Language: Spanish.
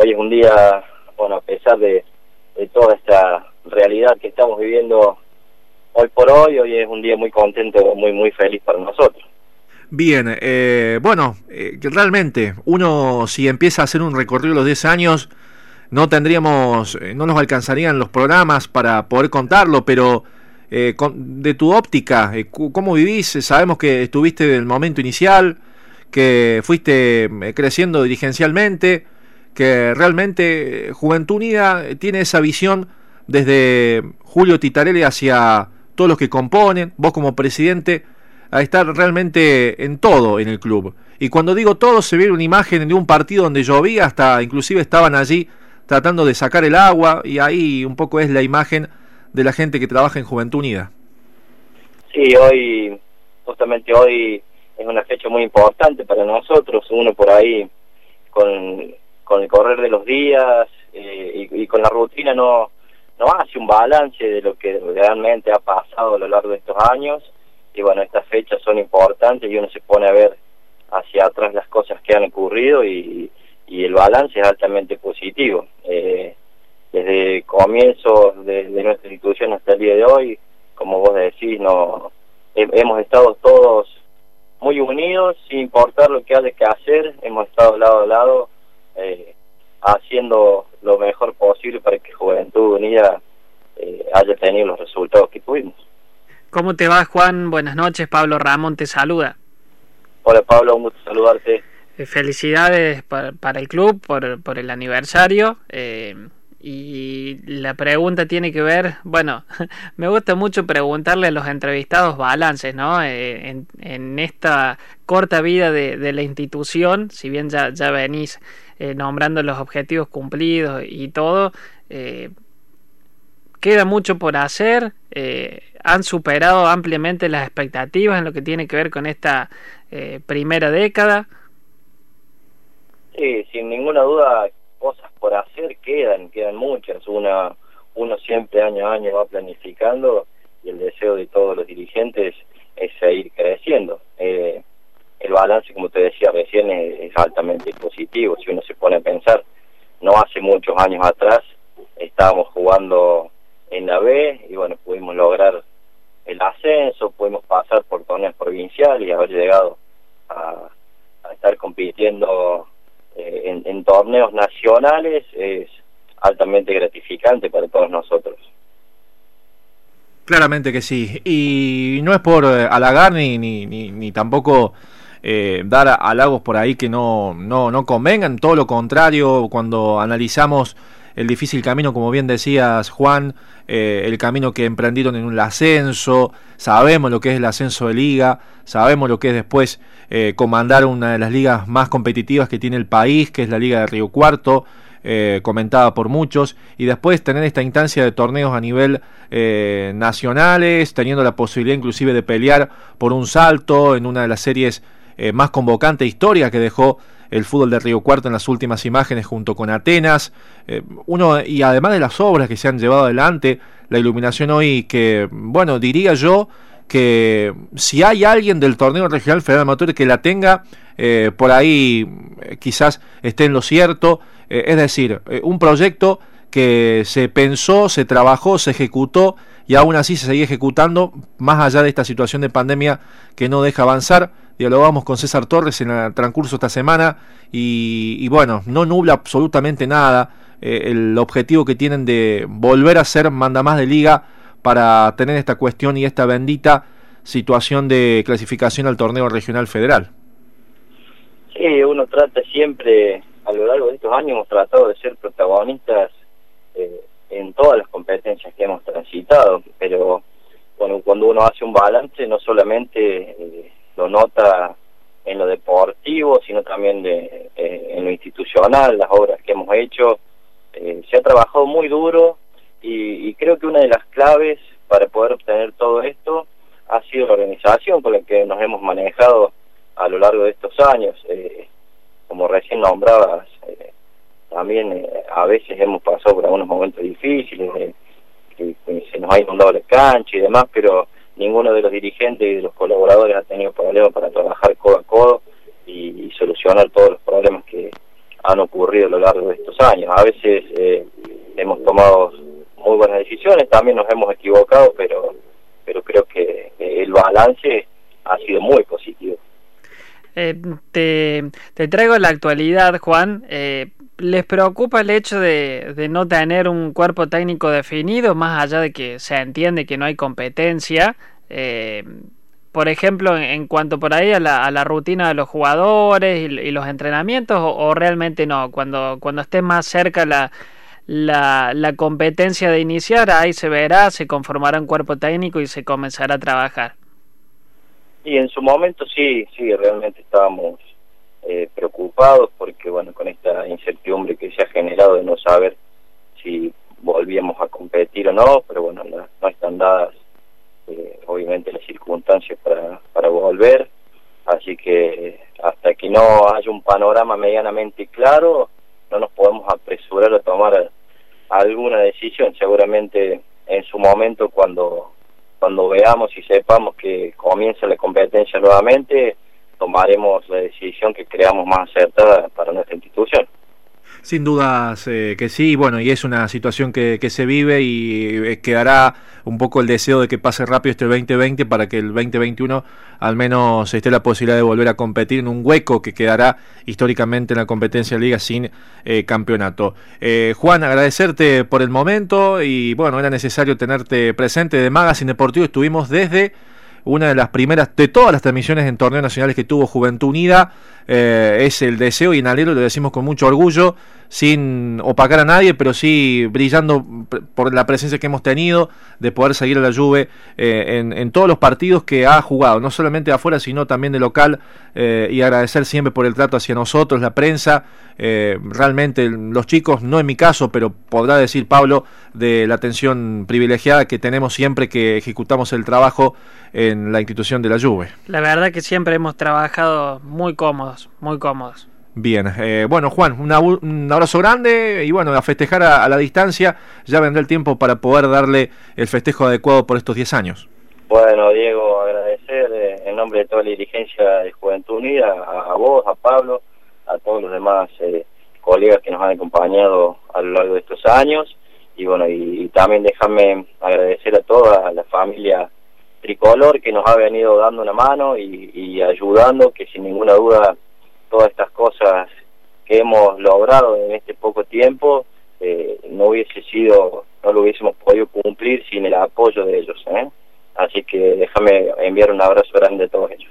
hoy es un día, bueno, a pesar de, toda esta realidad que estamos viviendo hoy por hoy, hoy es un día muy contento, muy, muy feliz para nosotros. Bien, eh, bueno, eh, realmente uno si empieza a hacer un recorrido los 10 años, no tendríamos, eh, no nos alcanzarían los programas para poder contarlo, pero eh, de tu óptica, eh, ¿cómo vivís? Sabemos que estuviste en el momento inicial, que fuiste creciendo dirigencialmente, que realmente Juventud Unida tiene esa visión desde Julio Titarelli hacia todos los que componen, vos como presidente, a estar realmente en todo en el club. Y cuando digo todo, se ve una imagen de un partido donde llovía, hasta inclusive estaban allí tratando de sacar el agua y ahí un poco es la imagen de la gente que trabaja en Juventud Unida. Sí, hoy, justamente hoy es una fecha muy importante para nosotros, uno por ahí con, con el correr de los días eh, y, con la rutina no, no hace un balance de lo que realmente ha pasado a lo largo de estos años y bueno, estas fechas son importantes y uno se pone a ver hacia atrás las cosas que han ocurrido y, y el balance es altamente positivo. Eh, desde comienzos de, nuestra institución hasta el día de hoy, como vos decís, no hemos estado todos muy unidos, sin importar lo que haya que hacer, hemos estado lado a lado haciendo lo mejor posible para que Juventud Unida eh, haya tenido los resultados que tuvimos. ¿Cómo te va, Juan? Buenas noches, Pablo Ramón te saluda. Hola, Pablo, un gusto saludarte. Eh, felicidades para, el club por, por el aniversario. Eh, y la pregunta tiene que ver, bueno, me gusta mucho preguntarle a los entrevistados balances, ¿no? Eh, en, esta corta vida de, la institución, si bien ya, ya venís nombrando los objetivos cumplidos y todo, queda mucho por hacer, han superado ampliamente las expectativas en lo que tiene que ver con esta primera década. Sí, sin ninguna duda, quedan, quedan muchas. Una, uno siempre año a año va planificando y el deseo de todos los dirigentes es seguir creciendo. Eh, el balance, como te decía recién, es, altamente positivo. Si uno se pone a pensar, no hace muchos años atrás estábamos jugando en la B y bueno, pudimos lograr el ascenso, pudimos pasar por torneos provinciales y haber llegado a estar compitiendo eh, en, torneos nacionales es altamente gratificante para todos nosotros. Claramente que sí. Y no es por eh, halagar ni, ni, ni, tampoco eh, dar halagos por ahí que no, no, no convengan. Todo lo contrario, cuando analizamos el difícil camino, como bien decías Juan, el camino que emprendieron en un ascenso, sabemos lo que es el ascenso de liga, sabemos lo que es después eh, comandar una de las ligas más competitivas que tiene el país, que es la Liga de Río Cuarto, eh, comentada por muchos, y después tener esta instancia de torneos a nivel eh, nacionales, teniendo la posibilidad inclusive de pelear por un salto en una de las series más convocantes historia que dejó el fútbol de Río Cuarto en las últimas imágenes junto con Atenas. uno, y además de las obras que se han llevado adelante, la iluminación hoy que, bueno, diría yo, que si hay alguien del torneo regional federal amateur que la tenga, eh, por ahí eh, quizás esté en lo cierto. Eh, es decir, un proyecto que se pensó, se trabajó, se ejecutó y aún así se sigue ejecutando, más allá de esta situación de pandemia que no deja avanzar. Dialogamos con César Torres en el transcurso esta semana y, bueno, no nubla absolutamente nada el objetivo que tienen de volver a ser manda más de liga para tener esta cuestión y esta bendita situación de clasificación al torneo regional federal. Sí, uno trata siempre, a lo largo de estos años hemos tratado de ser protagonistas eh, en todas las competencias que hemos transitado, pero bueno, cuando uno hace un balance no solamente eh, lo nota en lo deportivo, sino también de, eh, en lo institucional, las obras que hemos hecho, se ha trabajado muy duro y, creo que una de las claves para poder obtener todo esto ha sido la organización con la que nos hemos manejado a lo largo de estos años. Eh, como recién nombrabas, eh, también eh, a veces hemos pasado por algunos momentos difíciles, que, se nos ha inundado la cancha y demás, pero ninguno de los dirigentes y de los colaboradores ha tenido problemas para trabajar codo a codo y solucionar todos los problemas que han ocurrido a lo largo de estos años. A veces eh, hemos tomado muy buenas decisiones, también nos hemos equivocado, pero, pero creo que el balance ha sido muy positivo. Eh, te, te, traigo la actualidad, Juan. Eh, ¿Les preocupa el hecho de, de, no tener un cuerpo técnico definido, más allá de que se entiende que no hay competencia? Eh, por ejemplo, en, cuanto por ahí a la, a la, rutina de los jugadores y, los entrenamientos, o, realmente no? Cuando, cuando esté más cerca la, la, la competencia de iniciar, ahí se verá, se conformará un cuerpo técnico y se comenzará a trabajar. Y en su momento sí, sí, realmente estábamos eh, preocupados porque, bueno, con esta incertidumbre que se ha generado de no saber si volvíamos a competir o no, no están dadas eh, obviamente las circunstancias para, para volver, así que hasta que no haya un panorama medianamente claro, no nos podemos apresurar a tomar alguna decisión, seguramente en su momento cuando cuando veamos y sepamos que comienza la competencia nuevamente, tomaremos la decisión que creamos más acertada para nuestra institución. Sin dudas eh, que sí, bueno, y es una situación que, se vive y eh, quedará un poco el deseo de que pase rápido este 2020 para que el 2021 al menos esté la posibilidad de volver a competir en un hueco que quedará históricamente en la competencia de liga sin eh, campeonato. Juan, agradecerte por el momento y bueno, era necesario tenerte presente de Magazine Deportivo, estuvimos desde una de las primeras de todas las transmisiones en torneos nacionales que tuvo Juventud Unida. Eh, es el deseo y en alero lo decimos con mucho orgullo, sin opacar a nadie, pero sí brillando por la presencia que hemos tenido de poder seguir a la Juve eh, en, todos los partidos que ha jugado, no solamente afuera, sino también de local, eh, y agradecer siempre por el trato hacia nosotros, la prensa, realmente los chicos, no en mi caso, pero podrá decir Pablo, de la atención privilegiada que tenemos siempre que ejecutamos el trabajo en la institución de la Juve. La verdad que siempre hemos trabajado muy cómodos muy cómodos. Bien, eh, bueno Juan, un abrazo grande y bueno, a festejar a, la distancia, ya vendrá el tiempo para poder darle el festejo adecuado por estos 10 años. Bueno, Diego, agradecer eh, en nombre de toda la dirigencia de Juventud Unida, a, vos, a Pablo, a todos los demás eh, colegas que nos han acompañado a lo largo de estos años y bueno, y, también déjame agradecer a toda la familia tricolor que nos ha venido dando una mano y, ayudando, que sin ninguna duda todas estas cosas que hemos logrado en este poco tiempo eh, no hubiese sido, no lo hubiésemos podido cumplir sin el apoyo de ellos. ¿eh? Así que déjame enviar un abrazo grande a todos ellos.